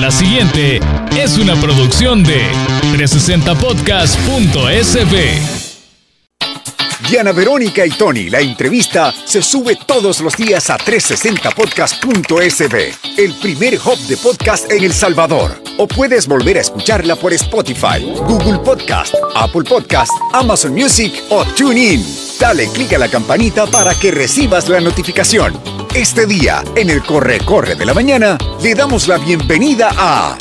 La siguiente es una producción de 360podcast.sb. Diana Verónica y Tony, la entrevista se sube todos los días a 360podcast.sb, el primer hub de podcast en El Salvador. O puedes volver a escucharla por Spotify, Google Podcast, Apple Podcast, Amazon Music o TuneIn. Dale clic a la campanita para que recibas la notificación. Este día, en el Corre Corre de la Mañana, le damos la bienvenida a...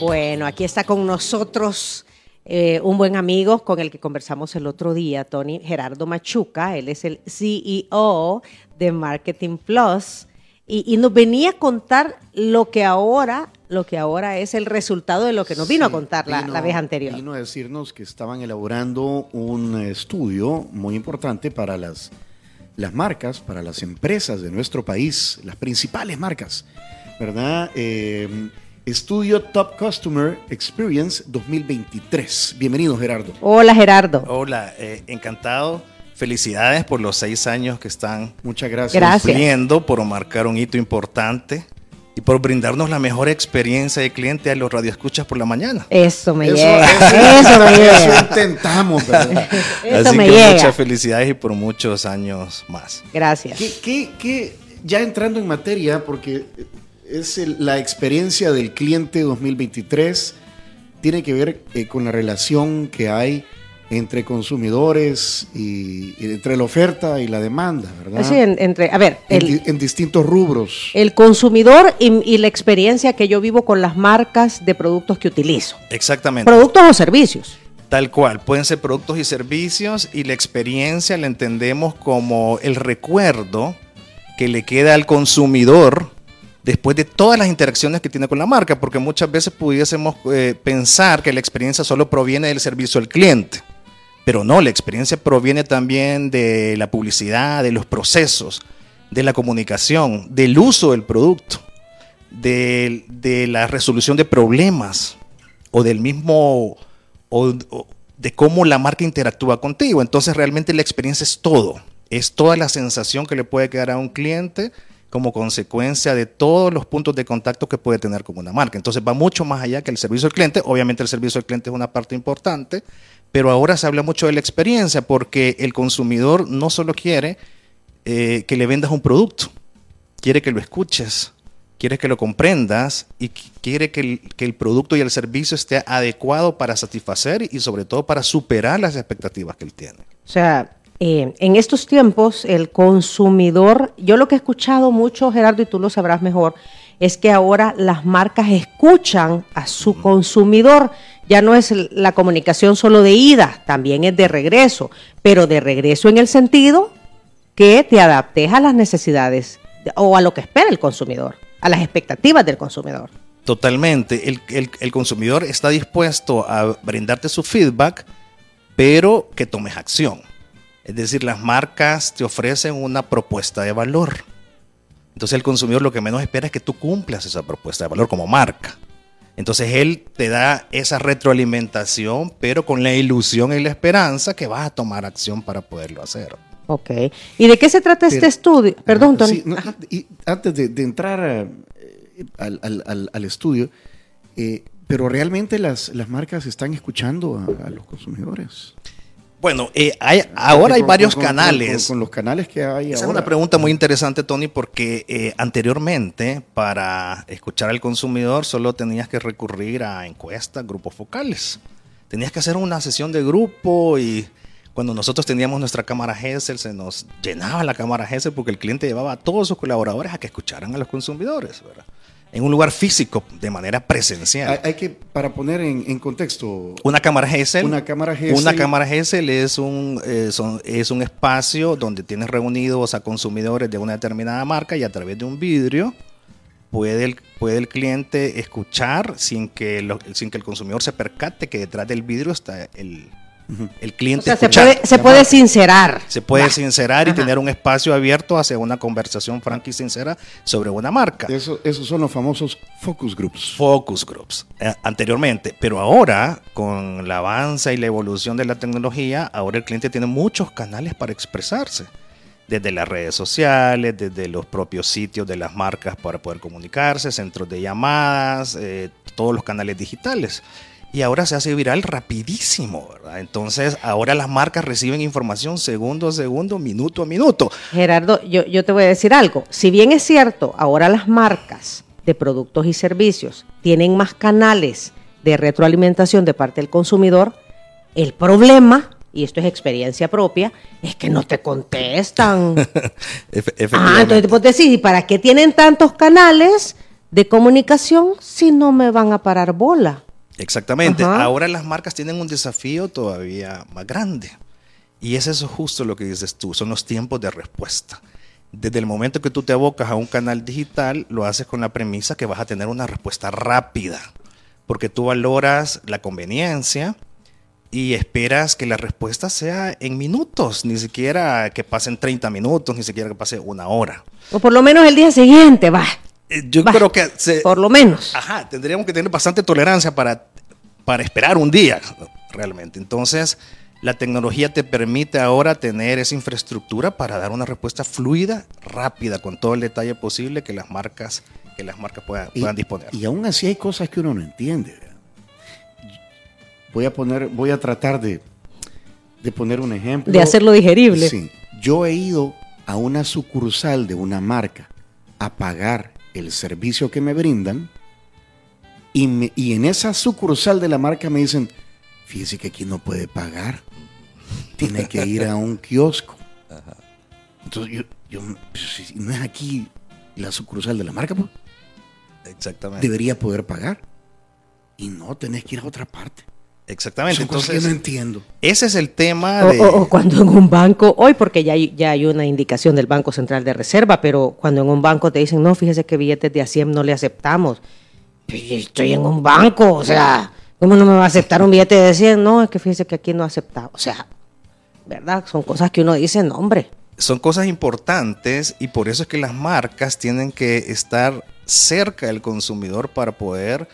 Bueno, aquí está con nosotros eh, un buen amigo con el que conversamos el otro día, Tony Gerardo Machuca, él es el CEO de Marketing Plus y, nos venía a contar lo que ahora, lo que ahora es el resultado de lo que nos vino a contar la, la, vez anterior. Vino a decirnos que estaban elaborando un estudio muy importante para las, las marcas, para las empresas de nuestro país, las principales marcas, ¿verdad? Eh, Estudio Top Customer Experience 2023. Bienvenido, Gerardo. Hola, Gerardo. Hola, eh, encantado. Felicidades por los seis años que están Muchas gracias. cumpliendo, por marcar un hito importante y por brindarnos la mejor experiencia de cliente a los radioescuchas por la mañana. Eso me llega. Eso, me llega. Eso intentamos, ¿verdad? eso Así me que llega. muchas felicidades y por muchos años más. Gracias. ¿Qué, qué, qué- ya entrando en materia, porque es el- la experiencia del cliente 2023, tiene que ver eh, con la relación que hay entre consumidores y, y entre la oferta y la demanda, ¿verdad? Sí, en- entre, a ver, el, en distintos rubros. el consumidor y, y la experiencia que yo vivo con las marcas de productos que utilizo. Exactamente. Productos o servicios. Tal cual, pueden ser productos y servicios y la experiencia la entendemos como el recuerdo que le queda al consumidor después de todas las interacciones que tiene con la marca, porque muchas veces pudiésemos eh, pensar que la experiencia solo proviene del servicio al cliente, pero no, la experiencia proviene también de la publicidad, de los procesos, de la comunicación, del uso del producto, de, la resolución de problemas o del mismo o, o de cómo la marca interactúa contigo. Entonces realmente la experiencia es todo, es toda la sensación que le puede quedar a un cliente como consecuencia de todos los puntos de contacto que puede tener con una marca. Entonces va mucho más allá que el servicio al cliente. Obviamente el servicio al cliente es una parte importante, pero ahora se habla mucho de la experiencia porque el consumidor no solo quiere eh, que le vendas un producto, quiere que lo escuches, quiere que lo comprendas y qu- quiere que el, que el producto y el servicio esté adecuado para satisfacer y sobre todo para superar las expectativas que él tiene. O sea, eh, en estos tiempos el consumidor, yo lo que he escuchado mucho, Gerardo, y tú lo sabrás mejor, es que ahora las marcas escuchan a su consumidor. Ya no es la comunicación solo de ida, también es de regreso, pero de regreso en el sentido que te adaptes a las necesidades de- o a lo que espera el consumidor, a las expectativas del consumidor. Totalmente. El, el- el consumidor está dispuesto a brindarte su feedback, pero que tomes acción. Es decir, las marcas te ofrecen una propuesta de valor. Entonces el consumidor lo que menos espera es que tú cumplas esa propuesta de valor como marca. Entonces él te da esa retroalimentación, pero con la ilusión y la esperanza que vas a tomar acción para poderlo hacer. Ok. ¿Y de qué se trata este estudio? Perdón, Tony. Sí, no, y, y antes de, de entrar eh, al, al- al- al estudio, eh, pero realmente las, las marcas están escuchando a, a los consumidores. Bueno, eh, hay- ahora hay Con- varios con- canales. Con, con los canales que hay Esa es ahora. una pregunta muy interesante, Tony, porque eh, anteriormente para escuchar al consumidor solo tenías que recurrir a encuestas, grupos focales. Tenías que hacer una sesión de grupo y cuando nosotros teníamos nuestra cámara Gesell se nos llenaba la cámara Gesell porque el cliente llevaba a todos sus colaboradores a que escucharan a los consumidores, ¿verdad? En un lugar físico, de manera presencial. Hay, hay que, para poner en, en contexto, Una cámara Gesell. Una cámara Gesell. Una cámara Gesell es un, eh, son- es un espacio donde tienes reunidos a consumidores de una determinada marca y a través de un vidrio puede el, puede el cliente escuchar sin que, lo- sin que el consumidor se percate que detrás del vidrio está el, el O cliente sea, se puede, se puede sincerar. Se puede sincerar y Ajá. tener un espacio abierto hacia una conversación franca y sincera sobre una marca. eso, esos son los famosos focus groups. focus groups eh, anteriormente, pero ahora con el avance y la evolución de la tecnología, ahora el cliente tiene muchos canales para expresarse. desde las redes sociales, desde los propios sitios de las marcas para poder comunicarse, centros de llamadas, eh, todos los canales digitales. Y ahora se hace viral rapidísimo, ¿verdad? Entonces, ahora las marcas reciben información segundo a segundo, minuto a minuto. Gerardo, yo, yo te voy a decir algo. Si bien es cierto, ahora las marcas de productos y servicios tienen más canales de retroalimentación de parte del consumidor, el problema, y esto es experiencia propia, es que no te contestan. ah, entonces vos decís, ¿y para qué tienen tantos canales de comunicación si no me van a parar bola? Exactamente. Ahora las marcas tienen un desafío todavía más grande. Y es eso justo lo que dices tú, son los tiempos de respuesta. Desde el momento que tú te abocas a un canal digital, lo haces con la premisa que vas a tener una respuesta rápida, porque tú valoras la conveniencia y esperas que la respuesta sea en minutos, ni siquiera que pasen 30 minutos, ni siquiera que pase una hora. O por lo menos el día siguiente, va. Eh, yo creo que... por lo menos. Ajá, tendríamos que tener bastante tolerancia para, para esperar un día, realmente. Entonces, la tecnología te permite ahora tener esa infraestructura para dar una respuesta fluida, rápida, con todo el detalle posible que las marcas, que las marcas puedan, disponer. Y aún así hay cosas que uno no entiende. Voy a poner, voy a tratar de, de poner un ejemplo. De hacerlo digerible. Sí. Yo he ido a una sucursal de una marca a pagar el servicio que me brindan y, y en esa sucursal de la marca me dicen, fíjese que aquí no puede pagar, tiene que ir a un kiosco. Entonces yo, yo pues, no es aquí la sucursal de la marca, pues, Exactamente. Debería poder pagar. Y no, tenés que ir a otra parte. Exactamente. Entonces, no entiendo. Ese es el tema de... O, cuando en un banco, hoy porque ya hay, ya hay una indicación del Banco Central de Reserva, pero cuando en un banco te dicen, no, fíjese que billetes de ASIEM no le aceptamos. Pues, estoy en un banco, o sea, ¿cómo no me va a aceptar un billete de 100? No, es que fíjese que aquí no aceptado. O sea, ¿verdad? Son cosas que uno dice, no, hombre. Son cosas importantes y por eso es que las marcas tienen que estar cerca del consumidor para poder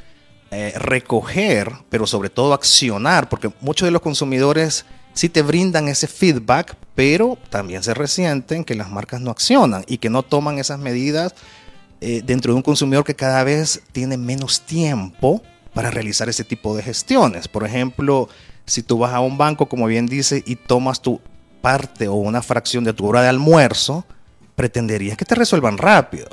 eh, recoger, pero sobre todo accionar, porque muchos de los consumidores sí te brindan ese feedback, pero también se resienten que las marcas no accionan y que no toman esas medidas eh, dentro de un consumidor que cada vez tiene menos tiempo para realizar ese tipo de gestiones. Por ejemplo, si tú vas a un banco, como bien dice, y tomas tu parte o una fracción de tu hora de almuerzo, pretenderías que te resuelvan rápido.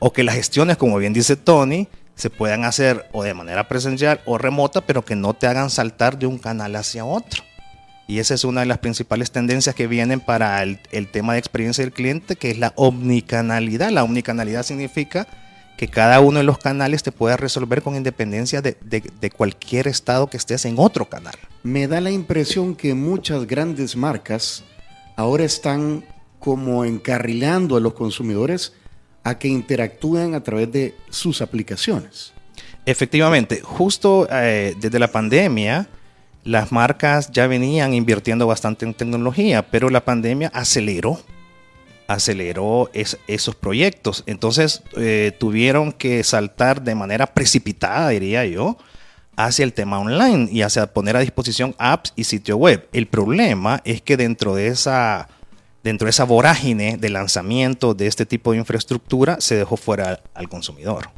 O que las gestiones, como bien dice Tony, se puedan hacer o de manera presencial o remota, pero que no te hagan saltar de un canal hacia otro. Y esa es una de las principales tendencias que vienen para el, tema de experiencia del cliente, que es la omnicanalidad. La omnicanalidad significa que cada uno de los canales te pueda resolver con independencia de, de, cualquier estado que estés en otro canal. Me da la impresión que muchas grandes marcas ahora están como encarrilando a los consumidores a que interactúen a través de sus aplicaciones. Efectivamente, justo eh, desde la pandemia, las marcas ya venían invirtiendo bastante en tecnología, pero la pandemia aceleró, aceleró esos proyectos. Entonces eh, tuvieron que saltar de manera precipitada, diría yo, hacia el tema online y hacia poner a disposición apps y sitio web. El problema es que dentro de esa dentro de esa vorágine de lanzamiento de este tipo de infraestructura se dejó fuera al consumidor.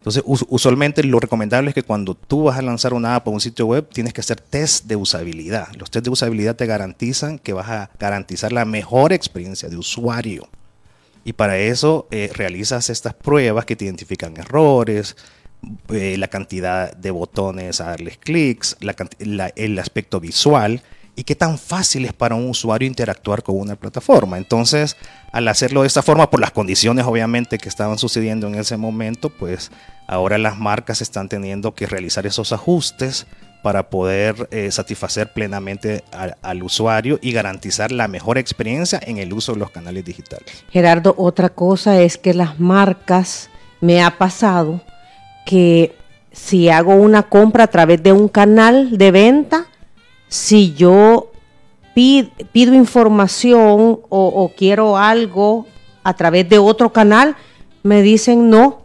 Entonces, usualmente lo recomendable es que cuando tú vas a lanzar una app o un sitio web, tienes que hacer test de usabilidad. Los test de usabilidad te garantizan que vas a garantizar la mejor experiencia de usuario. Y para eso eh, realizas estas pruebas que te identifican errores, eh, la cantidad de botones a darles clics, el aspecto visual y qué tan fácil es para un usuario interactuar con una plataforma. Entonces, al hacerlo de esta forma, por las condiciones obviamente que estaban sucediendo en ese momento, pues ahora las marcas están teniendo que realizar esos ajustes para poder eh, satisfacer plenamente al usuario y garantizar la mejor experiencia en el uso de los canales digitales. Gerardo, otra cosa es que las marcas, me ha pasado que si hago una compra a través de un canal de venta, si yo pido, información o, quiero algo a través de otro canal, me dicen no,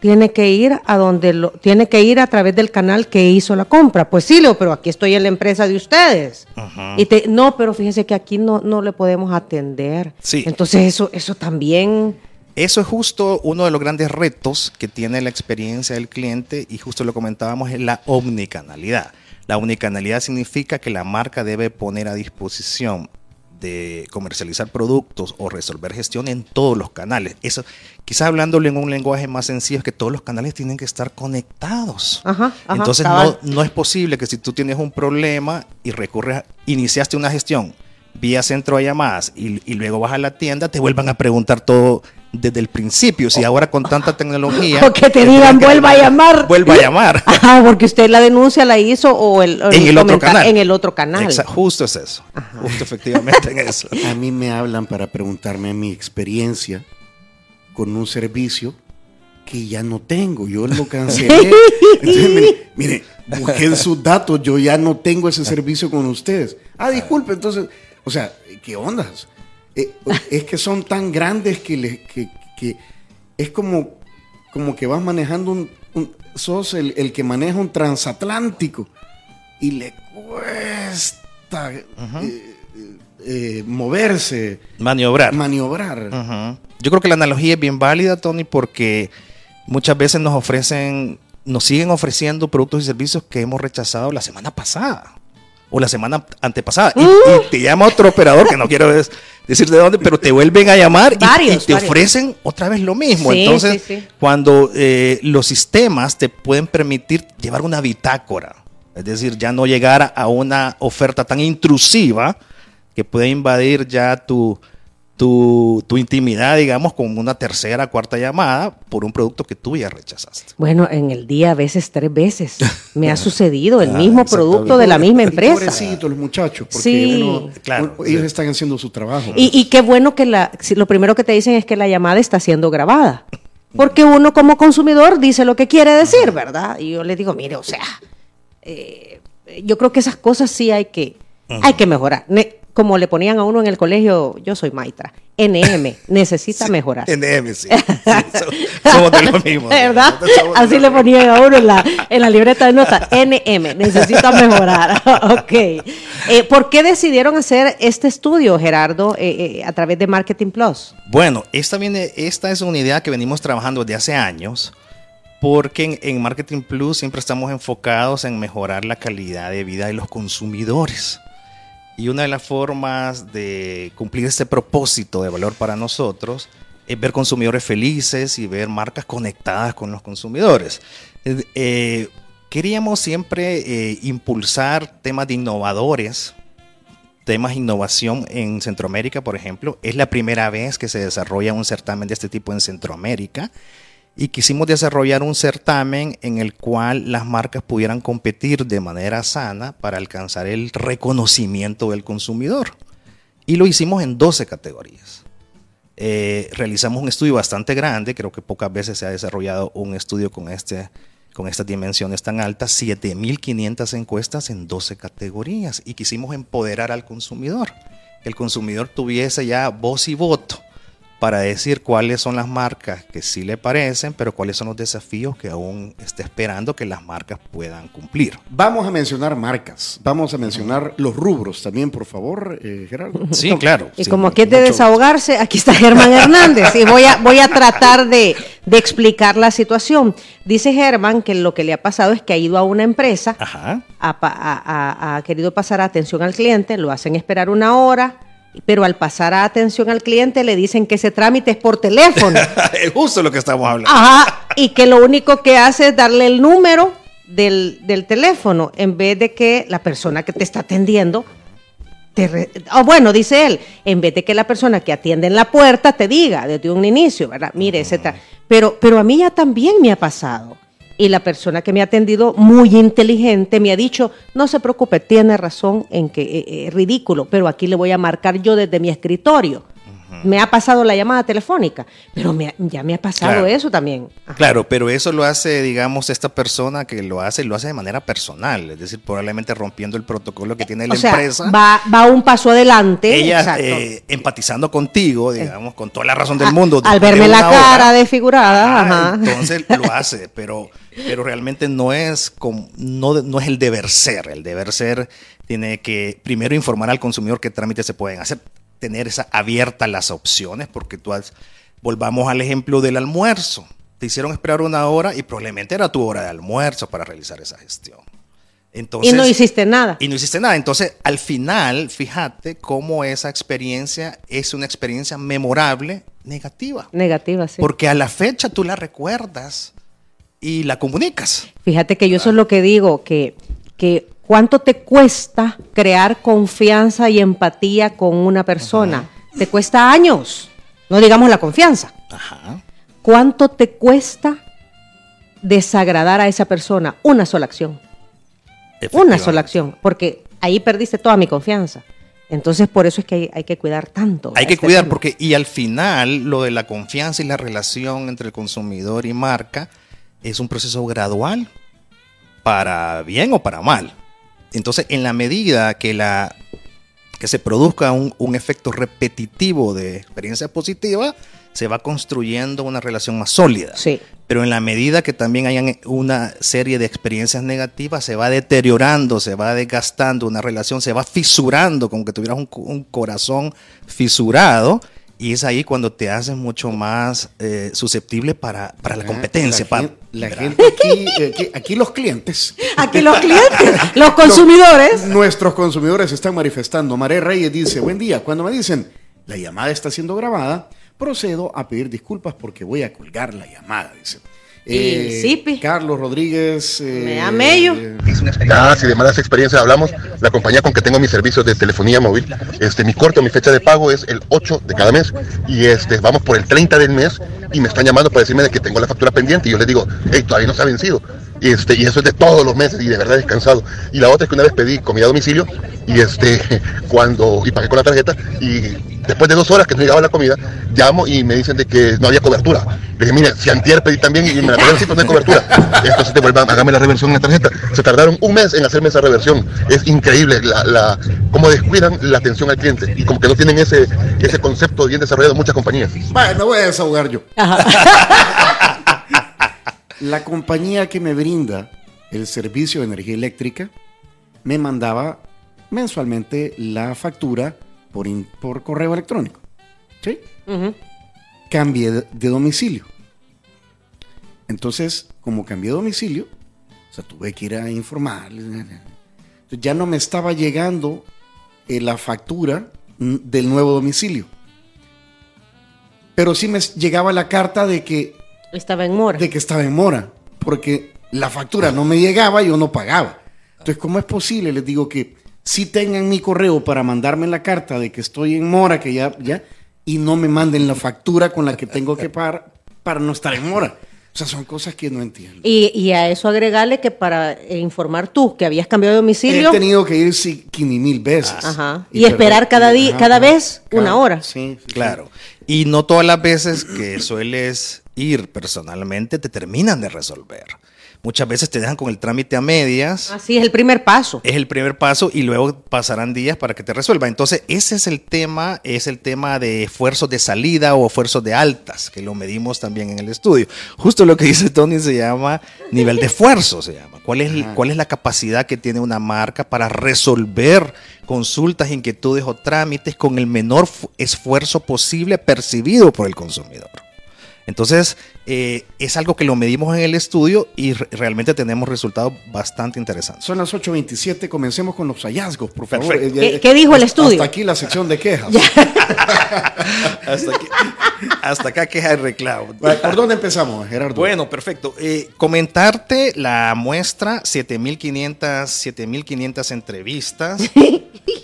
tiene que ir a donde lo, tiene que ir a través del canal que hizo la compra. Pues sí, Leo, pero aquí estoy en la empresa de ustedes. Y te, no, pero fíjese que aquí no, no le podemos atender. Sí. Entonces eso, eso también. Eso es justo uno de los grandes retos que tiene la experiencia del cliente y justo lo comentábamos, es la omnicanalidad. La omnicanalidad significa que la marca debe poner a disposición de comercializar productos o resolver gestión en todos los canales. Eso, quizás hablándolo en un lenguaje más sencillo, es que todos los canales tienen que estar conectados. Ajá, ajá, Entonces no, no es posible que si tú tienes un problema y recurres, a- iniciaste una gestión vía centro de llamadas y, y luego vas a la tienda, te vuelvan a preguntar todo desde el principio. Si ahora con tanta tecnología... O que te digan, que- vuelva a llamar. Vuelva a llamar. Ajá, porque usted la denuncia la hizo o el, o en el otro canal. En el otro canal. Exa- justo es eso. Justo efectivamente en eso. A mí me hablan para preguntarme mi experiencia con un servicio que ya no tengo. Yo lo cancelé. Entonces, mire, mire, busqué en sus datos, yo ya no tengo ese servicio con ustedes. Ah, disculpe, entonces, o sea, ¿qué ondas? Eh, es que son tan grandes que, le- que, que es como, como que vas manejando un, un- sos el, el que maneja un transatlántico y le cuesta eh, eh, moverse, Maniobrar. maniobrar. Yo creo que la analogía es bien válida, Tony, porque muchas veces nos ofrecen, nos siguen ofreciendo productos y servicios que hemos rechazado la semana pasada o la semana antepasada. Y, y te llama otro operador, que no quiero decir de dónde, pero te vuelven a llamar y- te varios. ofrecen otra vez lo mismo. Sí, Entonces, sí, sí. cuando eh, los sistemas te pueden permitir llevar una bitácora, es decir, ya no llegar a una oferta tan intrusiva que puede invadir ya tu, tu, tu intimidad, digamos, con una tercera, cuarta llamada por un producto que tú ya rechazaste. Bueno, en el día a veces tres veces me ha sucedido el Ah, mismo producto de la misma empresa. Pobrecitos los muchachos, porque Sí. uno- Claro, uno- ellos sí. están haciendo su trabajo. Y, y qué bueno que la, si lo primero que te dicen es que la llamada está siendo grabada. Porque uno como consumidor dice lo que quiere decir, ¿verdad? Y yo le digo, mire, o sea, eh, yo creo que esas cosas sí hay que, hay que mejorar. Ne- como le ponían a uno en el colegio, yo soy maestra, NM, necesita mejorar. NM, sí. Sí, so- somos de lo mismo. ¿Verdad? Así le ponían a uno en la, en la libreta de notas. NM, necesita mejorar. ok. Eh, ¿Por qué decidieron hacer este estudio, Gerardo, eh, eh, a través de Marketing Plus? Bueno, esta, viene, esta es una idea que venimos trabajando desde hace años, porque en, en Marketing Plus siempre estamos enfocados en mejorar la calidad de vida de los consumidores. Y una de las formas de cumplir este propósito de valor para nosotros es ver consumidores felices y ver marcas conectadas con los consumidores. Eh, eh, queríamos siempre eh, impulsar temas de innovadores temas de innovación en Centroamérica, por ejemplo. Es la primera vez que se desarrolla un certamen de este tipo en Centroamérica. Y quisimos desarrollar un certamen en el cual las marcas pudieran competir de manera sana para alcanzar el reconocimiento del consumidor. Y lo hicimos en 12 categorías. Eh, realizamos un estudio bastante grande, creo que pocas veces se ha desarrollado un estudio con, este, con estas dimensiones tan altas, 7.500 encuestas en 12 categorías y quisimos empoderar al consumidor, que el consumidor tuviese ya voz y voto para decir cuáles son las marcas que sí le parecen, pero cuáles son los desafíos que aún está esperando que las marcas puedan cumplir. Vamos a mencionar marcas, vamos a mencionar los rubros también, por favor, eh, Gerardo. Sí, claro. Y sí, como aquí es de desahogarse, aquí está Germán Hernández y voy a, voy a tratar de, de explicar la situación. Dice Germán que lo que le ha pasado es que ha ido a una empresa, ha, ha querido pasar a atención al cliente, lo hacen esperar una hora, pero al pasar a atención al cliente le dicen que ese trámite es por teléfono. es justo lo que estamos hablando. Ajá, y que lo único que hace es darle el número del, del teléfono en vez de que la persona que te está atendiendo te ah, bueno, dice él, en vez de que la persona que atiende en la puerta te diga desde un inicio, ¿verdad? Mire, tra- pero, pero a mí ya también me ha pasado. Y la persona que me ha atendido, muy inteligente, me ha dicho, no se preocupe, tiene razón en que eh, eh, es ridículo, pero aquí le voy a marcar yo desde mi escritorio. Me ha pasado la llamada telefónica, pero me ya me ha pasado Claro. eso también. Ajá. Claro, pero eso lo hace, digamos, esta persona que lo hace, lo hace de manera personal, es decir, probablemente rompiendo el protocolo que tiene la sea, empresa. va, va un paso adelante. ella eh, empatizando contigo, digamos, con toda la razón del A- mundo. Al verme la una hora, cara desfigurada. ajá, ajá. entonces lo hace, pero, pero realmente no es, no, no es el deber ser. El deber ser tiene que primero informar al consumidor qué trámites se pueden hacer, tener esa abierta las opciones, porque tú has, volvamos al ejemplo del almuerzo. Te hicieron esperar una hora y probablemente era tu hora de almuerzo para realizar esa gestión. Entonces, y no hiciste nada. y no hiciste nada. Entonces, al final, fíjate cómo esa experiencia es una experiencia memorable negativa. Negativa, sí. Porque a la fecha tú la recuerdas y la comunicas. Fíjate que yo eso es lo que digo, que, que cuánto te cuesta crear confianza y empatía con una persona. Te cuesta años, no digamos la confianza. Ajá. ¿Cuánto te cuesta desagradar a esa persona? Una sola acción. Una sola acción, porque ahí perdiste toda mi confianza. Entonces, por eso es que hay, hay que cuidar tanto. Hay que este cuidar tema. porque, y al final, lo de la confianza y la relación entre el consumidor y marca es un proceso gradual, para bien o para mal. Entonces, en la medida que, la, que se produzca un, un efecto repetitivo de experiencia positiva, se va construyendo una relación más sólida. Sí. Pero en la medida que también hayan una serie de experiencias negativas, se va deteriorando, se va desgastando una relación, se va fisurando, como que tuvieras un, co- un corazón fisurado, y es ahí cuando te haces mucho más eh, susceptible para, para la competencia. La, pa- gen- la gente aquí, aquí, aquí los clientes. Aquí los clientes, los consumidores. Nuestros consumidores se están manifestando. Maré Reyes dice, buen día, cuando me dicen, la llamada está siendo grabada, procedo a pedir disculpas porque voy a colgar la llamada, dice. Y sí, pi. Carlos Rodríguez. eh, Me da mello. eh, Ah, si de malas experiencias hablamos, la compañía con que tengo mis servicios de telefonía móvil, este, mi corte o mi fecha de pago es el 8 de cada mes y este, vamos por el 30 del mes y me están llamando para decirme de que tengo la factura pendiente y yo les digo, hey, todavía no se ha vencido. Y, este, y eso es de todos los meses y de verdad es cansado. Y la otra es que una vez pedí comida a domicilio y este, cuando, y pagué con la tarjeta y después de dos horas que no llegaba la comida, llamo y me dicen de que no había cobertura. Le dije, mire, si antier pedí también y me la pagaron, sí, pero no hay cobertura. Entonces te vuelvan, hágame la reversión en la tarjeta. Se tardaron un mes en hacerme esa reversión. Es increíble la, la, cómo descuidan la atención al cliente y como que no tienen ese, ese concepto bien desarrollado muchas compañías. Bueno, voy a desahogar yo. La compañía que me brinda el servicio de energía eléctrica me mandaba mensualmente la factura por, in- por correo electrónico. ¿Sí? Cambié de, de domicilio. Entonces, como cambié de domicilio, o sea, tuve que ir a informar. Entonces, ya no me estaba llegando eh, la factura mm, del nuevo domicilio. Pero sí me llegaba la carta de que Estaba en mora. de que estaba en mora, porque la factura no me llegaba, yo no pagaba. Entonces, ¿cómo es posible? Les digo que si tengan mi correo para mandarme la carta de que estoy en mora, que ya, ya, y no me manden la factura con la que tengo que pagar para no estar en mora. O sea, son cosas que no entiendo. Y, y a eso agregarle que para eh, informar tú que habías cambiado de He domicilio, tenido que ir sí, quini mil veces. Ajá. Y esperar cada día- cada vez una hora. Sí, sí, Claro. Y no todas las veces que sueles ir personalmente te terminan de resolver. Muchas veces te dejan con el trámite a medias. así es el primer paso. Es el primer paso y luego pasarán días para que te resuelva. Entonces, ese es el tema, es el tema de esfuerzos de salida o esfuerzos de altas, que lo medimos también en el estudio. Justo lo que dice Tony se llama nivel de esfuerzo, se llama. ¿Cuál es, cuál es la capacidad que tiene una marca para resolver consultas, inquietudes o trámites con el menor fu- esfuerzo posible percibido por el consumidor? Entonces, eh, es algo que lo medimos en el estudio y re- realmente tenemos resultados bastante interesantes. Son las 8.27, comencemos con los hallazgos, por favor. Eh, eh, ¿Qué- qué dijo el hasta- estudio? Hasta aquí la sección de quejas. hasta, aquí- hasta acá queja el reclamo. ¿Por dónde empezamos, Gerardo? Bueno, perfecto. Eh, comentarte la muestra, 7500, 7500 entrevistas.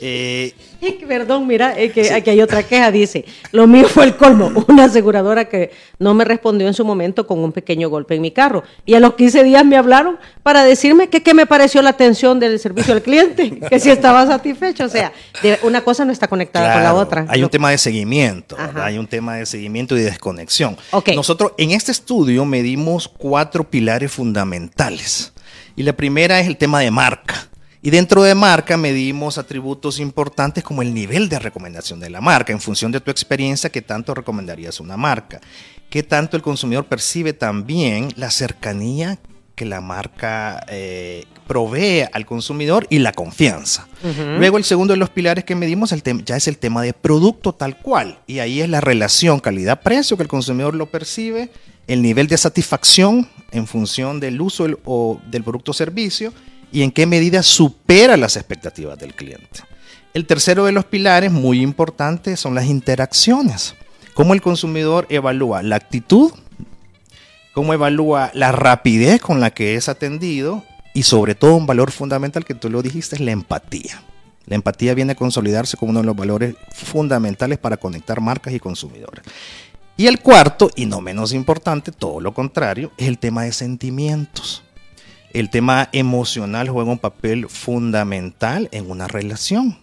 Eh, Perdón, mira, es que aquí hay otra queja, dice, lo mío fue el colmo, una aseguradora que no me respondió en su momento con un pequeño golpe en mi carro. Y a los 15 días me hablaron para decirme que qué me pareció la atención del servicio al cliente, que si estaba satisfecho. O sea, de- una cosa no está conectada con la claro, otra. Hay un tema de seguimiento, hay un tema de seguimiento y de desconexión. Ok. Nosotros en este estudio medimos cuatro pilares fundamentales. Y la primera es el tema de marca. Y dentro de marca medimos atributos importantes como el nivel de recomendación de la marca, en función de tu experiencia, qué tanto recomendarías una marca, qué tanto el consumidor percibe también la cercanía que la marca eh, provee al consumidor y la confianza. Luego el segundo de los pilares que medimos el ya es el tema de producto tal cual. Y ahí es la relación calidad-precio que el consumidor lo percibe, el nivel de satisfacción en función del uso del, o del producto o servicio y en qué medida supera las expectativas del cliente. El tercero de los pilares, muy importante, son las interacciones. Cómo el consumidor evalúa la actitud, cómo evalúa la rapidez con la que es atendido y sobre todo un valor fundamental que tú lo dijiste es la empatía. La empatía viene a consolidarse como uno de los valores fundamentales para conectar marcas y consumidores. Y el cuarto, y no menos importante, todo lo contrario, es el tema de sentimientos. El tema emocional juega un papel fundamental en una relación.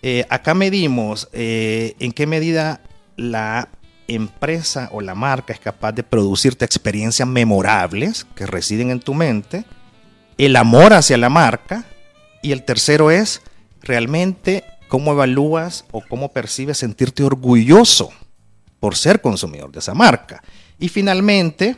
Eh, acá medimos eh, en qué medida la empresa o la marca es capaz de producirte experiencias memorables que residen en tu mente, el amor hacia la marca y el tercero es realmente cómo evalúas o cómo percibes sentirte orgulloso por ser consumidor de esa marca. Y finalmente,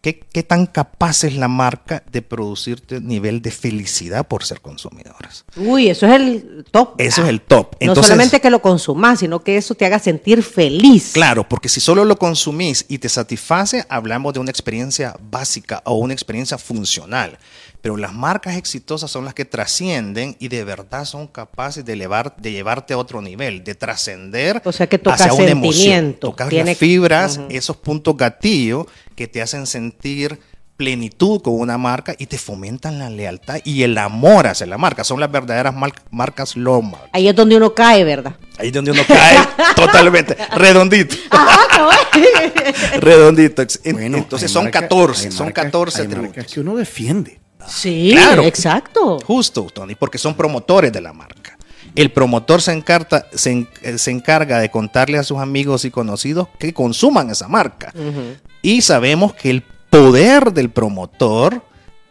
¿qué, qué tan capaz es la marca de producirte nivel de felicidad por ser consumidores? Uy, eso es el top. Eso es el top. no solamente que lo consumas, sino que eso te haga sentir feliz. Claro, porque si solo lo consumís y te satisface, hablamos de una experiencia básica o una experiencia funcional. Pero las marcas exitosas son las que trascienden y de verdad son capaces de, elevar, de llevarte a otro nivel, de trascender O sea, que hacia una emoción. Tocas Tiene- las fibras, esos puntos gatillo que te hacen sentir plenitud con una marca y te fomentan la lealtad y el amor hacia la marca. Son las verdaderas mar- marcas Loma. Ahí es donde uno cae, ¿verdad? Ahí es donde uno cae totalmente redondito. redondito. Bueno, Entonces son marca- 14, hay son marcas- 14 hay marcas que uno defiende. Sí, Claro. exacto. Justo, Tony, porque son promotores de la marca. El promotor se, encarta- se, eh, se encarga de contarle a sus amigos y conocidos que consuman esa marca. Y sabemos que el poder del promotor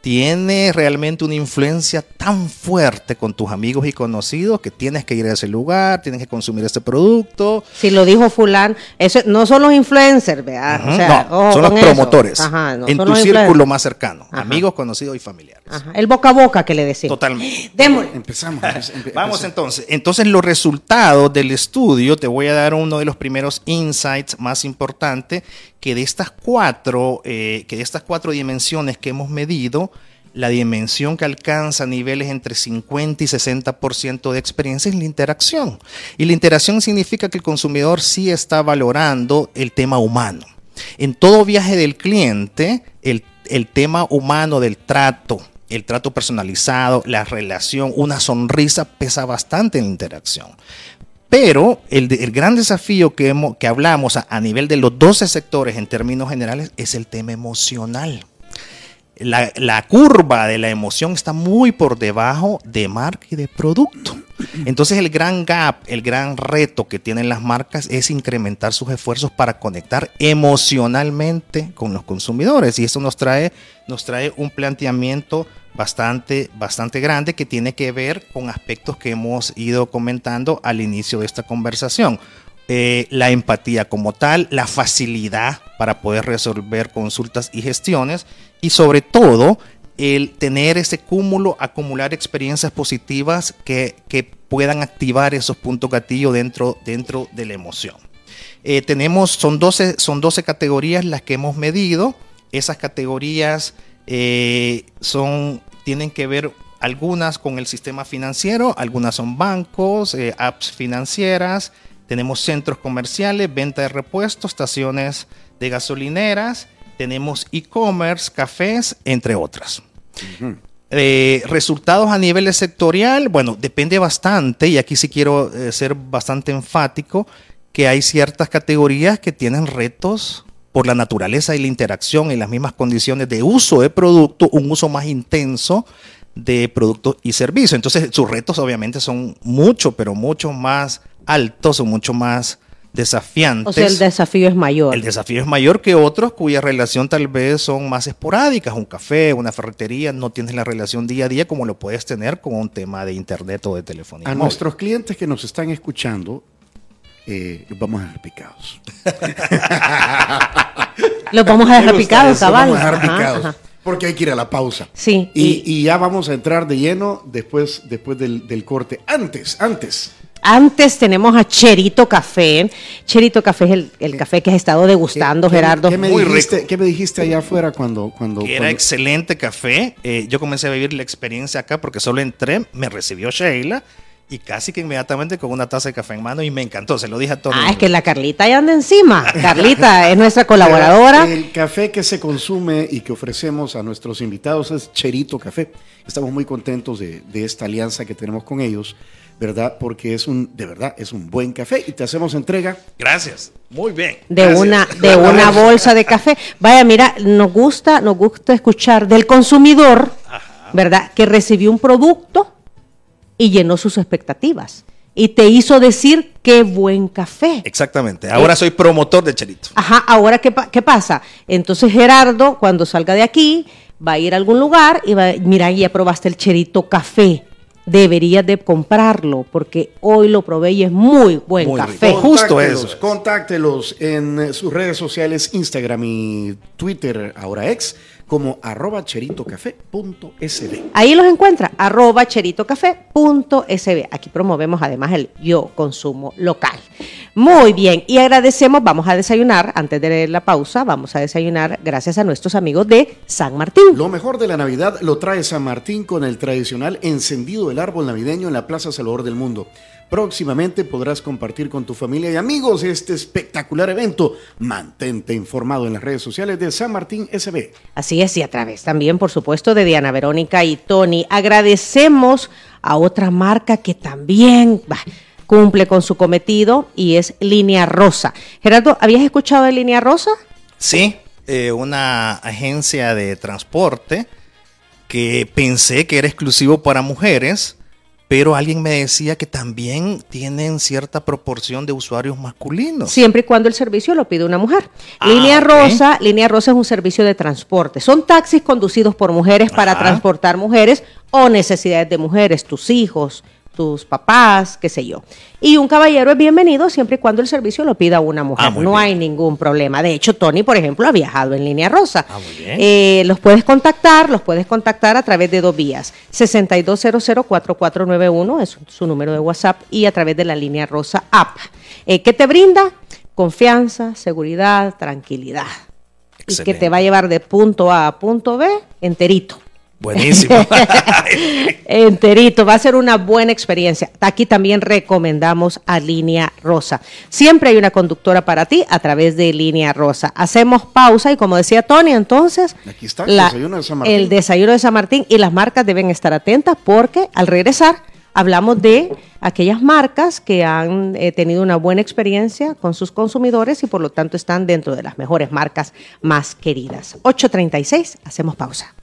tiene realmente una influencia tan fuerte con tus amigos y conocidos que tienes que ir a ese lugar, tienes que consumir ese producto. Si lo dijo fulán, eso no son los influencers, ¿verdad? O sea, no, ojo son los promotores Ajá, no en son tu círculo más cercano, Ajá. amigos, conocidos y familiares. Ajá, El boca a boca que le decimos. Totalmente. Démosle. Empezamos. empe- empe- Vamos entonces. Entonces los resultados del estudio, te voy a dar uno de los primeros insights más importantes, que de estas cuatro, eh, que de estas cuatro dimensiones que hemos medido, la dimensión que alcanza niveles entre 50 y 60% de experiencia es la interacción. Y la interacción significa que el consumidor sí está valorando el tema humano. En todo viaje del cliente, el, el tema humano del trato, el trato personalizado, la relación, una sonrisa pesa bastante en la interacción. Pero el, el gran desafío que, hemos, que hablamos a, a nivel de los 12 sectores en términos generales es el tema emocional. La, curva de la emoción está muy por debajo de marca y de producto. Entonces el gran gap, el gran reto que tienen las marcas es incrementar sus esfuerzos para conectar emocionalmente con los consumidores y eso nos trae, nos trae un planteamiento bastante, bastante grande que tiene que ver con aspectos que hemos ido comentando al inicio de esta conversación. Eh, la empatía como tal, la facilidad para poder resolver consultas y gestiones y sobre todo el tener ese cúmulo, acumular experiencias positivas que, que puedan activar esos puntos gatillo dentro, dentro de la emoción. Eh, tenemos, son 12, son 12 categorías las que hemos medido. Esas categorías eh, son, tienen que ver algunas con el sistema financiero, algunas son bancos, eh, apps financieras, tenemos centros comerciales, venta de repuestos, estaciones de gasolineras, tenemos e-commerce, cafés, entre otras. Eh, resultados a nivel sectorial, bueno, depende bastante, y aquí sí quiero eh, ser bastante enfático, que hay ciertas categorías que tienen retos por la naturaleza y la interacción y las mismas condiciones de uso de producto, un uso más intenso de productos y servicios. Entonces, sus retos obviamente son mucho, pero mucho más altos, son mucho más desafiantes. O sea, el desafío es mayor. El desafío es mayor que otros cuya relación tal vez son más esporádicas. Un café, una ferretería, no tienes la relación día a día como lo puedes tener con un tema de internet o de telefonía. A móvil. nuestros clientes que nos están escuchando, eh, los vamos a dejar picados. Los vamos a dejar picados, eso, cabal. Vamos a dejar Ajá, picados. ajá. Porque hay que ir a la pausa. Sí, Y, y- y ya vamos a entrar de lleno después, después del, del corte. Antes, antes. Antes tenemos a Cherito Café. Cherito Café es el, el café que has estado degustando, ¿Qué- Gerardo. ¿qué me, Muy dijiste, rico. ¿Qué me dijiste allá afuera cuando... cuando, Que era cuando- excelente café. Eh, yo comencé a vivir la experiencia acá porque solo entré, me recibió Sheila y casi que inmediatamente con una taza de café en mano y me encantó. Se lo dije a todo el Ah, es que la Carlita ya anda encima. Carlita es nuestra colaboradora. El café que se consume y que ofrecemos a nuestros invitados es Cherito Café. Estamos muy contentos de, de esta alianza que tenemos con ellos, ¿verdad? Porque es un, de verdad, es un buen café y te hacemos entrega. Gracias. Muy bien. de Gracias. una de una bolsa de café. Vaya, mira, nos gusta, nos gusta escuchar del consumidor, ¿verdad? Que recibió un producto y llenó sus expectativas y te hizo decir qué buen café. Exactamente. Ahora soy promotor de Cherito. Ajá, ahora ¿qué, pa- qué pasa? Entonces Gerardo, cuando salga de aquí, va a ir a algún lugar y va, mira, ya probaste el cherito café. Deberías de comprarlo porque hoy lo probé y es muy buen Muy café. rico. Justo eso. Contáctelos en sus redes sociales, Instagram y Twitter, ahora ex, como arroba cheritocafé.sb. Ahí los encuentra, arroba cheritocafé.sb. Aquí promovemos además el yo consumo local. Muy bien, y agradecemos, vamos a desayunar, antes de la pausa, vamos a desayunar gracias a nuestros amigos de San Martín. Lo mejor de la Navidad lo trae San Martín con el tradicional encendido del árbol navideño en la Plaza Salvador del Mundo. Próximamente podrás compartir con tu familia y amigos este espectacular evento. Mantente informado en las redes sociales de San Martín SB. Así es, y a través también, por supuesto, de Diana Verónica y Tony. Agradecemos a otra marca que también bah, cumple con su cometido y es Línea Rosa. Gerardo, ¿habías escuchado de Línea Rosa? Sí, eh, una agencia de transporte que pensé que era exclusivo para mujeres, pero alguien me decía que también tienen cierta proporción de usuarios masculinos. Siempre y cuando el servicio lo pide una mujer. Ah, Línea. Rosa, Línea Rosa es un servicio de transporte. Son taxis conducidos por mujeres para transportar mujeres o necesidades de mujeres, tus hijos, tus papás, qué sé yo. Y un caballero es bienvenido siempre y cuando el servicio lo pida una mujer. Ah, no bien. hay ningún problema. De hecho, Tony, por ejemplo, ha viajado en Línea Rosa. Ah, muy bien. Eh, los puedes contactar, los puedes contactar a través de dos vías. 6200-4491 es su número de WhatsApp y a través de la Línea Rosa app. Eh, ¿Qué te brinda? Confianza, seguridad, tranquilidad. Y que te va a llevar de punto A a punto B enterito. Buenísimo. Enterito, va a ser una buena experiencia. Aquí también recomendamos a Línea Rosa. Siempre hay una conductora para ti a través de Línea Rosa. Hacemos pausa y como decía Tony, entonces Aquí está, el desayuno de San Martín. el desayuno de San Martín y las marcas deben estar atentas porque al regresar hablamos de aquellas marcas que han eh, tenido una buena experiencia con sus consumidores y por lo tanto están dentro de las mejores marcas más queridas. 8.36, hacemos pausa.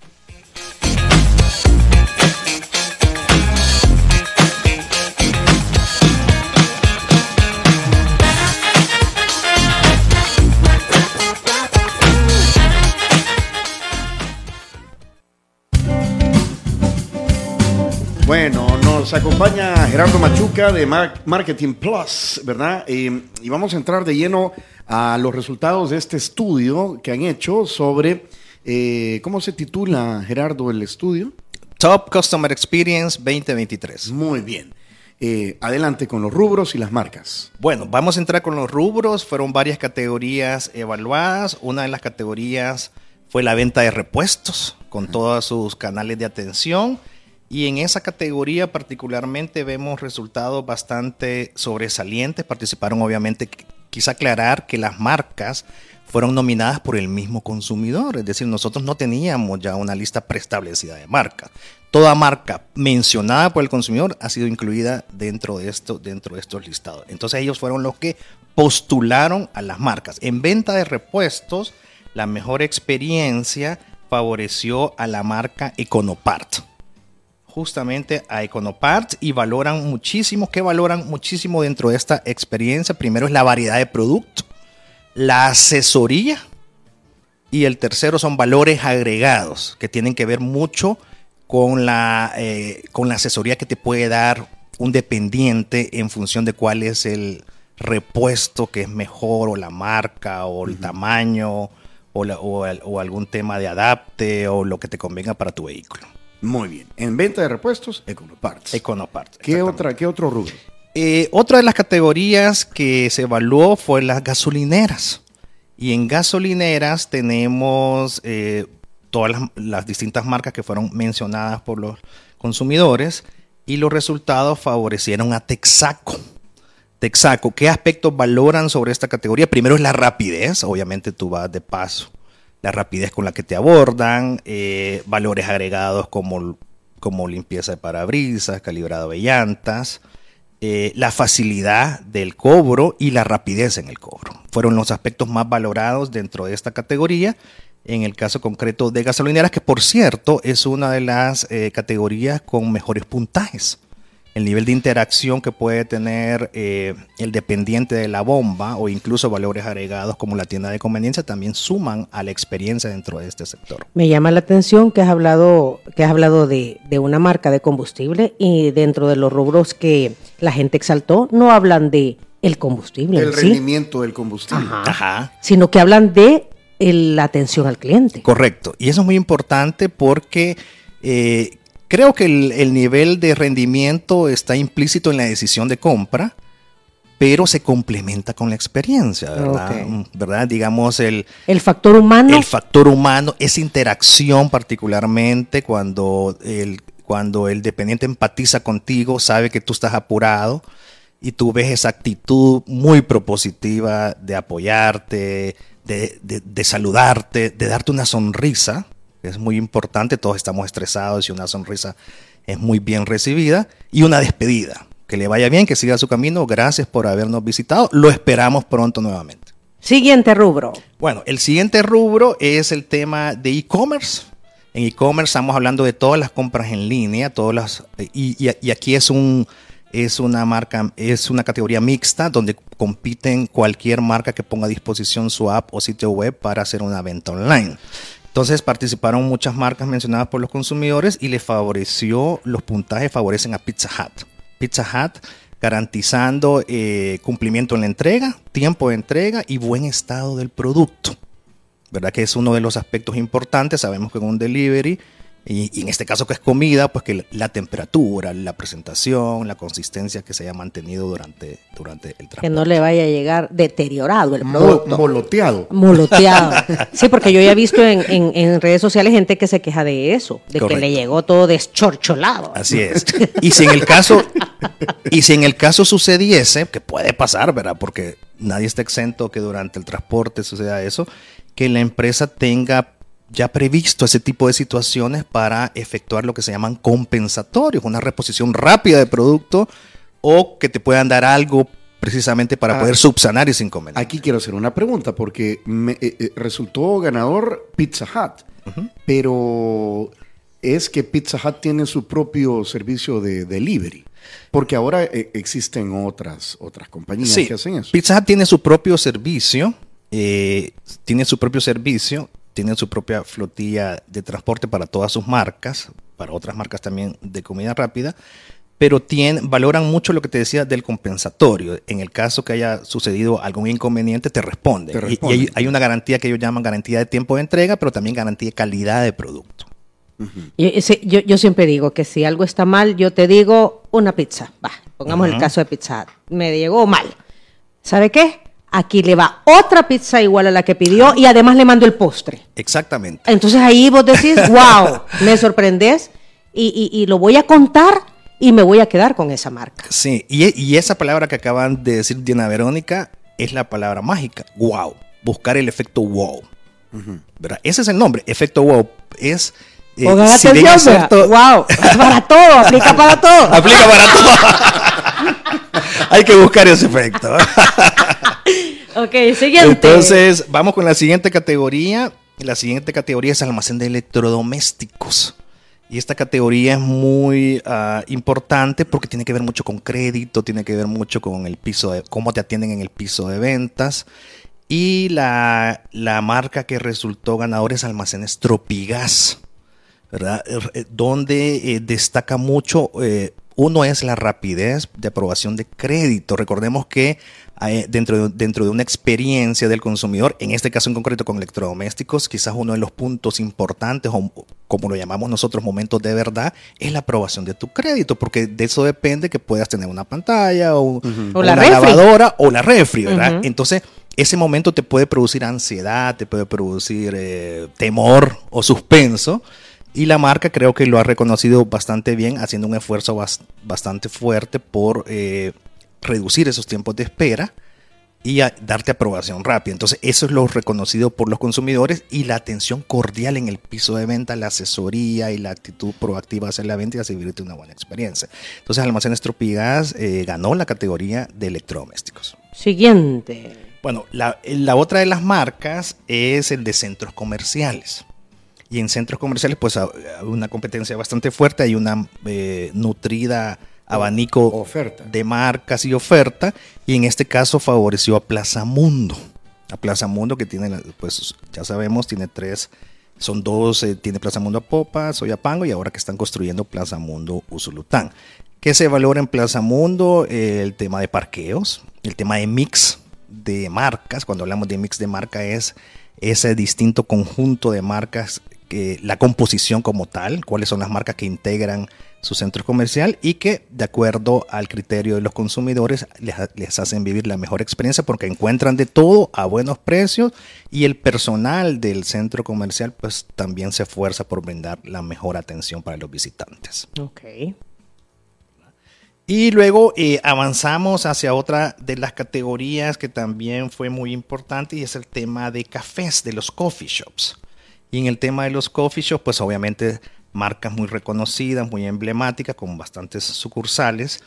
Bueno, nos acompaña Gerardo Machuca de Mar- Marketing Plus, ¿verdad? Eh, y vamos a entrar de lleno a los resultados de este estudio que han hecho sobre, eh, ¿cómo se titula, Gerardo, el estudio? Top Customer Experience 2023. Muy bien. Eh, adelante con los rubros y las marcas. Bueno, vamos a entrar con los rubros. Fueron varias categorías evaluadas. Una de las categorías fue la venta de repuestos con todos sus canales de atención. Y en esa categoría particularmente vemos resultados bastante sobresalientes. Participaron obviamente, qu- quise aclarar que las marcas fueron nominadas por el mismo consumidor. Es decir, nosotros no teníamos ya una lista preestablecida de marcas. Toda marca mencionada por el consumidor ha sido incluida dentro de, esto, dentro de estos listados. Entonces ellos fueron los que postularon a las marcas. En venta de repuestos, la mejor experiencia favoreció a la marca Econopart justamente a Econoparts y valoran muchísimo, que valoran muchísimo dentro de esta experiencia. Primero es la variedad de producto, la asesoría y el tercero son valores agregados que tienen que ver mucho con la, eh, con la asesoría que te puede dar un dependiente en función de cuál es el repuesto que es mejor o la marca o el tamaño o, la- o o algún tema de adapte o lo que te convenga para tu vehículo. Muy bien. En venta de repuestos, Econoparts. Econoparts. ¿Qué, otra, ¿Qué otro rubro? Eh, otra de las categorías que se evaluó fue las gasolineras. Y en gasolineras tenemos eh, todas las, las distintas marcas que fueron mencionadas por los consumidores y los resultados favorecieron a Texaco. Texaco, ¿qué aspectos valoran sobre esta categoría? Primero es la rapidez, obviamente tú vas de paso. La rapidez con la que te abordan, eh, valores agregados como, como limpieza de parabrisas, calibrado de llantas, eh, la facilidad del cobro y la rapidez en el cobro. Fueron los aspectos más valorados dentro de esta categoría. En el caso concreto de gasolineras, que por cierto es una de las eh, categorías con mejores puntajes. El nivel de interacción que puede tener eh, el dependiente de la bomba o incluso valores agregados como la tienda de conveniencia también suman a la experiencia dentro de este sector. Me llama la atención que has hablado, que has hablado de, de una marca de combustible y dentro de los rubros que la gente exaltó no hablan de el combustible, El sí, rendimiento del combustible. Ajá. Ajá. sino que hablan de el- la atención al cliente. Correcto. Y eso es muy importante porque eh, creo que el, el nivel de rendimiento está implícito en la decisión de compra, pero se complementa con la experiencia, ¿verdad? Mm, ¿Verdad? Digamos, el, El factor humano el factor humano, esa interacción particularmente cuando el, cuando el dependiente empatiza contigo, sabe que tú estás apurado y tú ves esa actitud muy propositiva de apoyarte, de, de- de saludarte, de darte una sonrisa, es muy importante, todos estamos estresados y una sonrisa es muy bien recibida, y una despedida. Que le vaya bien, que siga su camino, gracias por habernos visitado, lo esperamos pronto nuevamente. Siguiente rubro. Bueno, el siguiente rubro es el tema de e-commerce. En e-commerce estamos hablando de todas las compras en línea, todas las y, y- y aquí es un es una marca es una categoría mixta donde compiten cualquier marca que ponga a disposición su app o sitio web para hacer una venta online. Entonces participaron muchas marcas mencionadas por los consumidores y les favoreció los puntajes favorecen a Pizza Hut. Pizza Hut garantizando eh, cumplimiento en la entrega, tiempo de entrega y buen estado del producto. ¿Verdad? Que es uno de los aspectos importantes. Sabemos que en un delivery, y, y en este caso que es comida, pues que la, temperatura, la presentación, la consistencia que se haya mantenido durante, durante el transporte. Que no le vaya a llegar deteriorado el producto. moloteado. Moloteado. Sí, porque yo ya he visto en, en- en redes sociales gente que se queja de eso, de Correcto. que le llegó todo deschorcholado. Así es. Y si en el caso, y si en el caso sucediese, que puede pasar, ¿verdad? Porque nadie está exento que durante el transporte suceda eso, que la empresa tenga ya previsto ese tipo de situaciones para efectuar lo que se llaman compensatorios, una reposición rápida de producto o que te puedan dar algo precisamente para Ah. poder subsanar ese inconveniente. Aquí quiero hacer una pregunta porque me, eh, eh, resultó ganador Pizza Hut, pero es que Pizza Hut tiene su propio servicio de delivery, porque ahora eh, existen otras otras compañías Sí, que hacen eso. Pizza Hut tiene su propio servicio, eh, tiene su propio servicio, tiene su propia flotilla de transporte para todas sus marcas, para otras marcas también de comida rápida, pero tienen, valoran mucho lo que te decía del compensatorio. En el caso que haya sucedido algún inconveniente, te responden. Te Y- hay, hay una garantía que ellos llaman garantía de tiempo de entrega, pero también garantía de calidad de producto. Yo, ese- yo- yo siempre digo que si algo está mal, yo te digo una pizza. Va, pongamos el caso de Pizza. Me llegó mal. ¿Sabe qué? Aquí le va otra pizza igual a la que pidió y además le mando el postre. Exactamente. Entonces ahí vos decís, wow, me sorprendes y, y- y lo voy a contar y me voy a quedar con esa marca. Sí, y, y esa palabra que acaban de decir Diana Verónica es la palabra mágica, wow. Buscar el efecto wow. ¿Verdad? Ese es el nombre, efecto wow. Es. eh, Pongan si atención, wow, para todo, aplica para todo. Aplica para todo. Hay que buscar ese efecto. Ok, siguiente. Entonces, vamos con la siguiente categoría. La siguiente categoría es almacén de electrodomésticos. Y esta categoría es muy ah, importante porque tiene que ver mucho con crédito, tiene que ver mucho con el piso de cómo te atienden en el piso de ventas. Y la, la marca que resultó ganadora es Almacenes Tropigas, ¿verdad? Eh, Donde eh, destaca mucho, eh, uno es la rapidez de aprobación de crédito. Recordemos que eh, dentro, de, dentro de una experiencia del consumidor, en este caso en concreto con electrodomésticos, quizás uno de los puntos importantes, o como lo llamamos nosotros, momentos de verdad, es la aprobación de tu crédito, porque de eso depende que puedas tener una pantalla o, O o la una refri. lavadora o la refri. Entonces, ese momento te puede producir ansiedad, te puede producir eh, temor o suspenso. Y la marca creo que lo ha reconocido bastante bien, haciendo un esfuerzo bas- bastante fuerte por eh, reducir esos tiempos de espera y a- darte aprobación rápida. Entonces, eso es lo reconocido por los consumidores y la atención cordial en el piso de venta, la asesoría y la actitud proactiva hacia la venta y asegurarte una buena experiencia. Entonces, Almacenes Tropigas eh, ganó la categoría de electrodomésticos. Siguiente. Bueno, la, la otra de las marcas es el de centros comerciales. Y en centros comerciales, pues hay una competencia bastante fuerte, hay una eh, nutrida abanico Oferta. de marcas y oferta, y en este caso favoreció a Plaza Mundo. A Plaza Mundo que tiene, pues ya sabemos, tiene tres, son dos, eh, tiene Plaza Mundo Apopa, Soyapango, y ahora que están construyendo Plaza Mundo Usulután. ¿Qué se valora en Plaza Mundo? Eh, el tema de parqueos, el tema de mix de marcas. Cuando hablamos de mix de marca es ese distinto conjunto de marcas, que la composición como tal, cuáles son las marcas que integran su centro comercial y que de acuerdo al criterio de los consumidores les hacen vivir la mejor experiencia porque encuentran de todo a buenos precios y el personal del centro comercial pues también se esfuerza por brindar la mejor atención para los visitantes. Ok. Y luego eh, avanzamos hacia otra de las categorías que también fue muy importante y es el tema de cafés, de los coffee shops. Y en el tema de los coffee shops, pues obviamente marcas muy reconocidas, muy emblemáticas, con bastantes sucursales.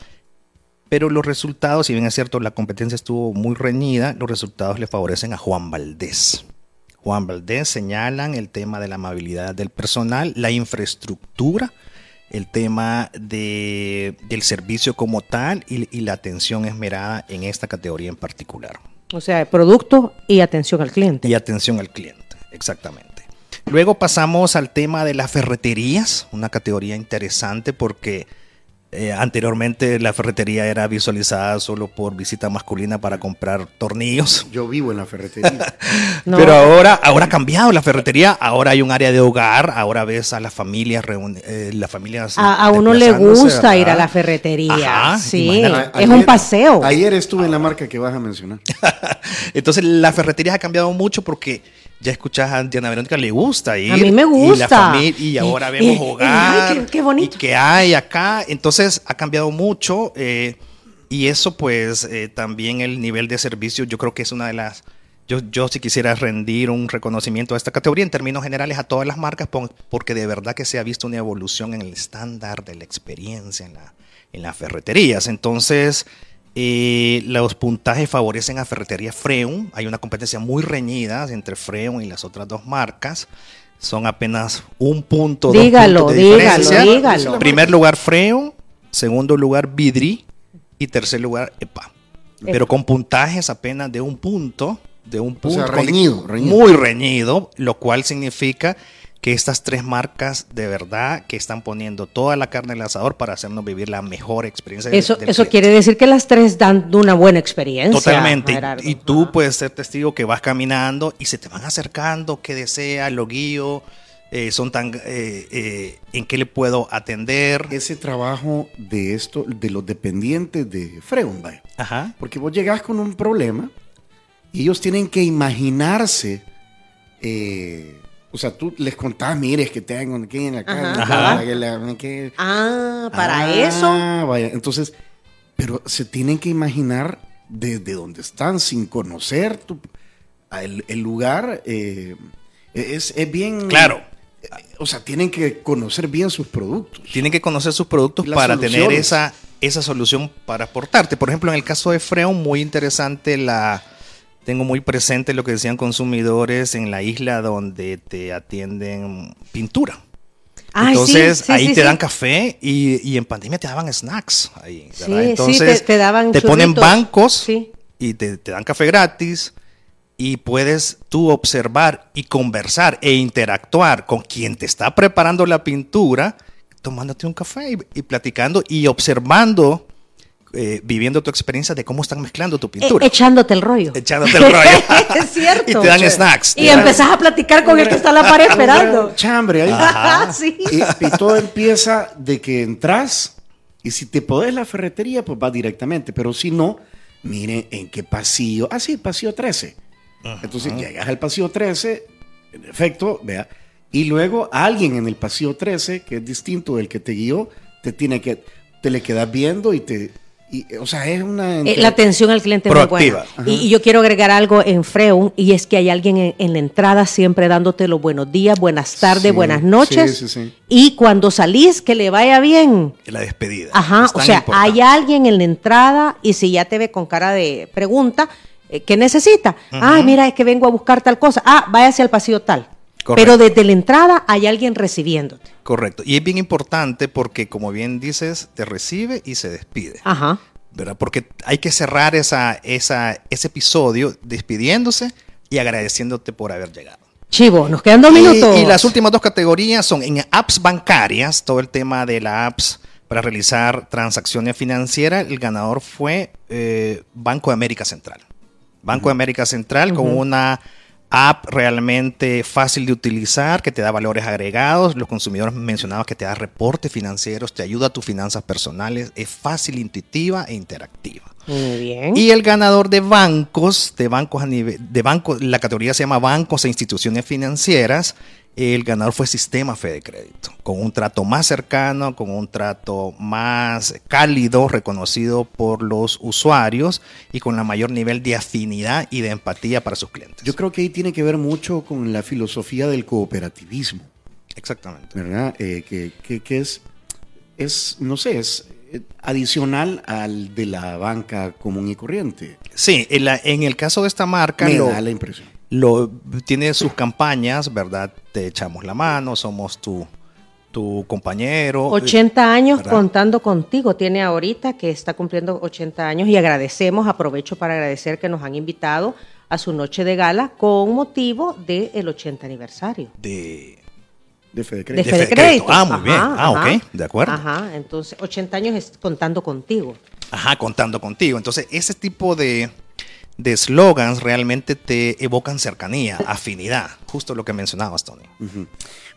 Pero los resultados, si bien es cierto, la competencia estuvo muy reñida, los resultados le favorecen a Juan Valdés. Juan Valdés señalan el tema de la amabilidad del personal, la infraestructura, el tema de, del servicio como tal y, y la atención esmerada en esta categoría en particular. O sea, producto y atención al cliente. Y atención al cliente, exactamente. Luego pasamos al tema de las ferreterías, una categoría interesante porque eh, anteriormente la ferretería era visualizada solo por visita masculina para comprar tornillos. Yo vivo en la ferretería. No. Pero ahora, ahora ha cambiado la ferretería, ahora hay un área de hogar, ahora ves a las familias, eh, las familias A, a uno le gusta ir a la ferretería. Ajá, sí, es un paseo. Ayer estuve en la marca que vas a mencionar. Entonces la ferretería ha cambiado mucho porque ya escuchas a Diana Verónica, le gusta ir. A mí me Y, la gusta. y ahora vemos hogar. ay, qué- qué bonito. Y que hay acá. Entonces ha cambiado mucho. eh, y eso pues eh, también el nivel de servicio yo creo que es una de las... Yo, yo si quisiera rendir un reconocimiento a esta categoría en términos generales a todas las marcas porque de verdad que se ha visto una evolución en el estándar de la experiencia en, la, en las ferreterías. Entonces... Eh, los puntajes favorecen a Ferretería Freun. Hay una competencia muy reñida entre Freun y las otras dos marcas. Son apenas un punto. dos Dígalo, puntos de dígalo, diferencia. dígalo. Primer lugar Freun, segundo lugar Vidri y tercer lugar EPA. Pero con puntajes apenas de un punto, de un O punto. sea, con- reñido, reñido. Muy reñido, lo cual significa que estas tres marcas de verdad que están poniendo toda la carne al asador para hacernos vivir la mejor experiencia. Eso, del eso quiere decir que las tres dan una buena experiencia. Totalmente. Gerardo. Y tú puedes ser testigo que vas caminando y se te van acercando, qué desea, lo guío, eh, son tan, eh, eh, en qué le puedo atender. Ese trabajo de esto, de los dependientes de Freun, vaya. Ajá. Porque vos llegás con un problema y ellos tienen que imaginarse. Eh, o sea, tú les contás, mire, es que tengo aquí en la casa. Ajá. que la- que- Ah, para Ah, eso. Vaya, entonces, pero se tienen que imaginar desde donde están sin conocer tu- el, el lugar. eh, es, es bien. Claro. O sea, tienen que conocer bien sus productos. Tienen que conocer sus productos Las para tener esa, esa solución para aportarte. Por ejemplo, en el caso de Freon, muy interesante la... Tengo muy presente lo que decían consumidores en la isla donde te atienden pintura. Ay, Entonces sí, sí, ahí sí, te dan café y, y en pandemia te daban snacks ahí. Sí, ¿verdad? sí, Entonces te- te daban ponen churritos. bancos y te, te dan café gratis y puedes tú observar y conversar e interactuar con quien te está preparando la pintura, tomándote un café y, y platicando y observando, eh, viviendo tu experiencia de cómo están mezclando tu E- pintura. echándote el rollo. Echándote el rollo. es cierto. Y te dan snacks. Y dan- empezás a platicar con el que está en la pared esperando. Chambre ahí. sí. Y, y todo empieza de que entras y si te podés la ferretería, pues vas directamente. Pero si no, miren en qué pasillo. Ah, sí, pasillo 13. Entonces llegas al pasillo 13, en efecto, vea. Y luego alguien en el pasillo 13, que es distinto del que te guió, te tiene que, te le quedas viendo y te. Y, o sea, es una. Eh, la atención al cliente es muy Proactiva. buena. Y, y yo quiero agregar algo en Freun, y es que hay alguien en, en la entrada siempre dándote los buenos días, buenas tardes, Sí, buenas noches. sí, sí, sí. Y cuando salís, que le vaya bien. La despedida. Ajá, o sea, importante. hay alguien en la entrada y si ya te ve con cara de pregunta, eh, ¿qué necesita? Ay, mira, es que vengo a buscar tal cosa. Ah, váyase al pasillo tal. Correcto. Pero desde la entrada hay alguien recibiéndote. Correcto. Y es bien importante porque, como bien dices, te recibe y se despide. Ajá. ¿verdad? Porque hay que cerrar esa, esa, ese episodio despidiéndose y agradeciéndote por haber llegado. Chivo, nos quedan dos minutos. Y, las últimas dos categorías son en apps bancarias, todo el tema de la apps para realizar transacciones financieras. El ganador fue eh, Banco de América Central. Banco de América Central con una app realmente fácil de utilizar, que te da valores agregados. Los consumidores mencionaban que te da reportes financieros, te ayuda a tus finanzas personales. Es fácil, intuitiva e interactiva. Muy bien. Y el ganador de bancos, de bancos a nivel, de bancos, la categoría se llama bancos e instituciones financieras. El ganador fue Sistema Fede Crédito, con un trato más cercano, con un trato más cálido, reconocido por los usuarios y con la mayor nivel de afinidad y de empatía para sus clientes. Yo creo que ahí tiene que ver mucho con la filosofía del cooperativismo. Exactamente. ¿verdad? Eh, que, que- que es, es, no sé, es eh, adicional al de la banca común y corriente. Sí, en, la- en el caso de esta marca, Me lo, da la impresión. Lo tiene sus campañas, ¿verdad? Te echamos la mano, somos tu, tu compañero. 80 años ¿verdad? contando contigo tiene ahorita que está cumpliendo 80 años y agradecemos, aprovecho para agradecer que nos han invitado a su noche de gala con motivo del 80 aniversario. de De Fede De Crédito. Fede Fede Crédito. Crédito. Ah, muy bien. Ah, ok, de acuerdo. Ajá, entonces 80 años es contando contigo. Ajá, contando contigo. Entonces, ese tipo de de slogans realmente te evocan cercanía, afinidad, justo lo que mencionabas, Tony.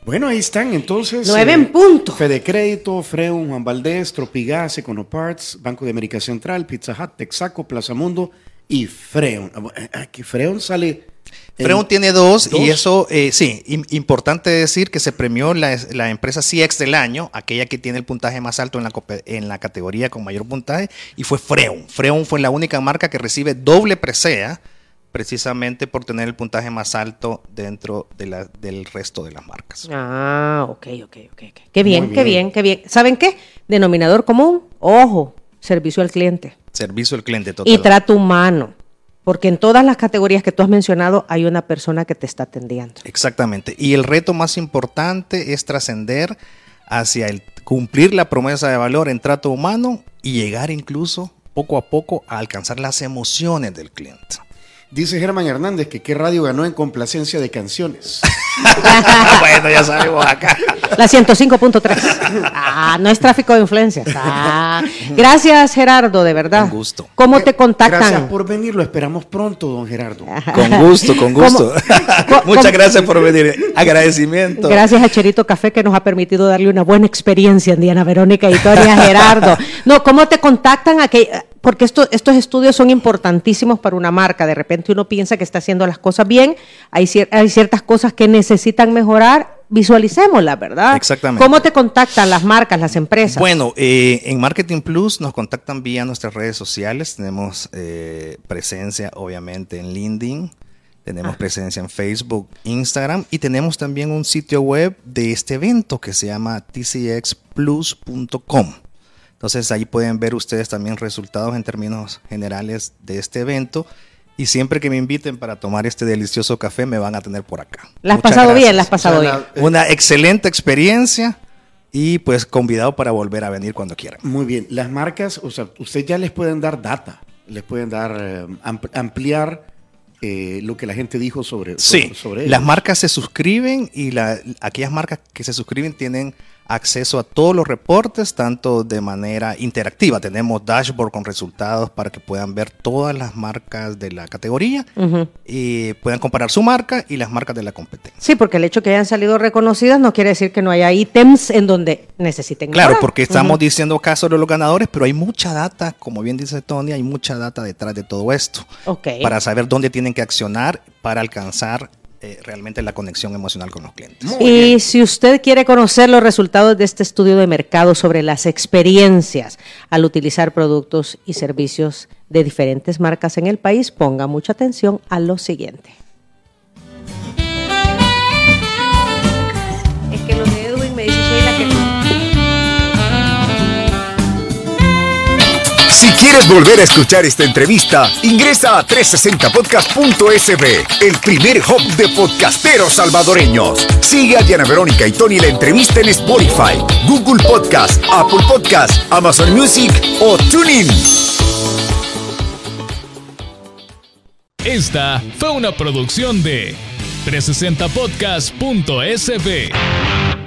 Bueno, ahí están entonces. Nueve en punto. Fede Crédito, Freun, Juan Valdés, Tropigas, Econoparts, Banco de América Central, Pizza Hut, Texaco, Plaza Mundo y Freun. Ah, bueno, ah, Que Freun sale. Freun tiene dos, dos. y eso, eh, sí, im- importante decir que se premió la, la empresa CX del año, aquella que tiene el puntaje más alto en la, en la categoría con mayor puntaje, y fue Freun. Freun fue la única marca que recibe doble presea, precisamente por tener el puntaje más alto dentro de la- del resto de las marcas. Ah, ok, ok, ok. Qué bien, Muy qué bien. bien, qué bien. ¿Saben qué? Denominador común, ojo, servicio al cliente. Servicio al cliente Y total. trato humano. Porque en todas las categorías que tú has mencionado hay una persona que te está atendiendo. Exactamente. Y el reto más importante es trascender hacia el cumplir la promesa de valor en trato humano y llegar incluso poco a poco a alcanzar las emociones del cliente. Dice Germán Hernández que qué radio ganó en complacencia de canciones. bueno, ya sabemos acá. La 105.3. Ah, no es tráfico de influencias. Ah, gracias, Gerardo, de verdad. Con gusto. ¿Cómo te contactan? Gracias por venir, lo esperamos pronto, don Gerardo. Con gusto, con gusto. ¿Cómo- Muchas cómo- gracias por venir. Agradecimiento. Gracias a Cherito Café que nos ha permitido darle una buena experiencia en Diana Verónica y Tony a Gerardo. No, ¿cómo te contactan? A que, porque esto- estos estudios son importantísimos para una marca. De repente uno piensa que está haciendo las cosas bien, hay, cier- hay ciertas cosas que necesitan mejorar, visualicémoslas, ¿verdad? Exactamente. ¿Cómo te contactan las marcas, las empresas? Bueno, eh, en Marketing Plus nos contactan vía nuestras redes sociales. Tenemos eh, presencia, obviamente, en LinkedIn. Tenemos presencia en Facebook, Instagram y tenemos también un sitio web de este evento que se llama tcxplus.com. Entonces ahí pueden ver ustedes también resultados en términos generales de este evento. Y siempre que me inviten para tomar este delicioso café, me van a tener por acá. ¿La has pasado bien? gracias. ¿La has pasado sea, bien? Una excelente experiencia y pues convidado para volver a venir cuando quieran. Muy bien. Las marcas, o sea, ustedes ya les pueden dar data, les pueden dar, eh, amp- ampliar eh, lo que la gente dijo sobre, Sí, sobre, sobre las marcas se suscriben y la- aquellas marcas que se suscriben tienen acceso a todos los reportes, tanto de manera interactiva. Tenemos dashboard con resultados para que puedan ver todas las marcas de la categoría y puedan comparar su marca y las marcas de la competencia. Sí, porque el hecho que hayan salido reconocidas no quiere decir que no haya ítems en donde necesiten Claro, mejorar. porque estamos diciendo casos de los ganadores, pero hay mucha data, como bien dice Tony, hay mucha data detrás de todo esto. Para saber dónde tienen que accionar para alcanzar eh, realmente la conexión emocional con los clientes. Muy Y bien. si usted quiere conocer los resultados de este estudio de mercado sobre las experiencias al utilizar productos y servicios de diferentes marcas en el país, ponga mucha atención a lo siguiente. Quieres volver a escuchar esta entrevista, ingresa a 360podcast.sb, el primer hub de podcasteros salvadoreños. Sigue a Diana Verónica y Tony la entrevista en Spotify, Google Podcast, Apple Podcast, Amazon Music o TuneIn. Esta fue una producción de 360podcast.sb.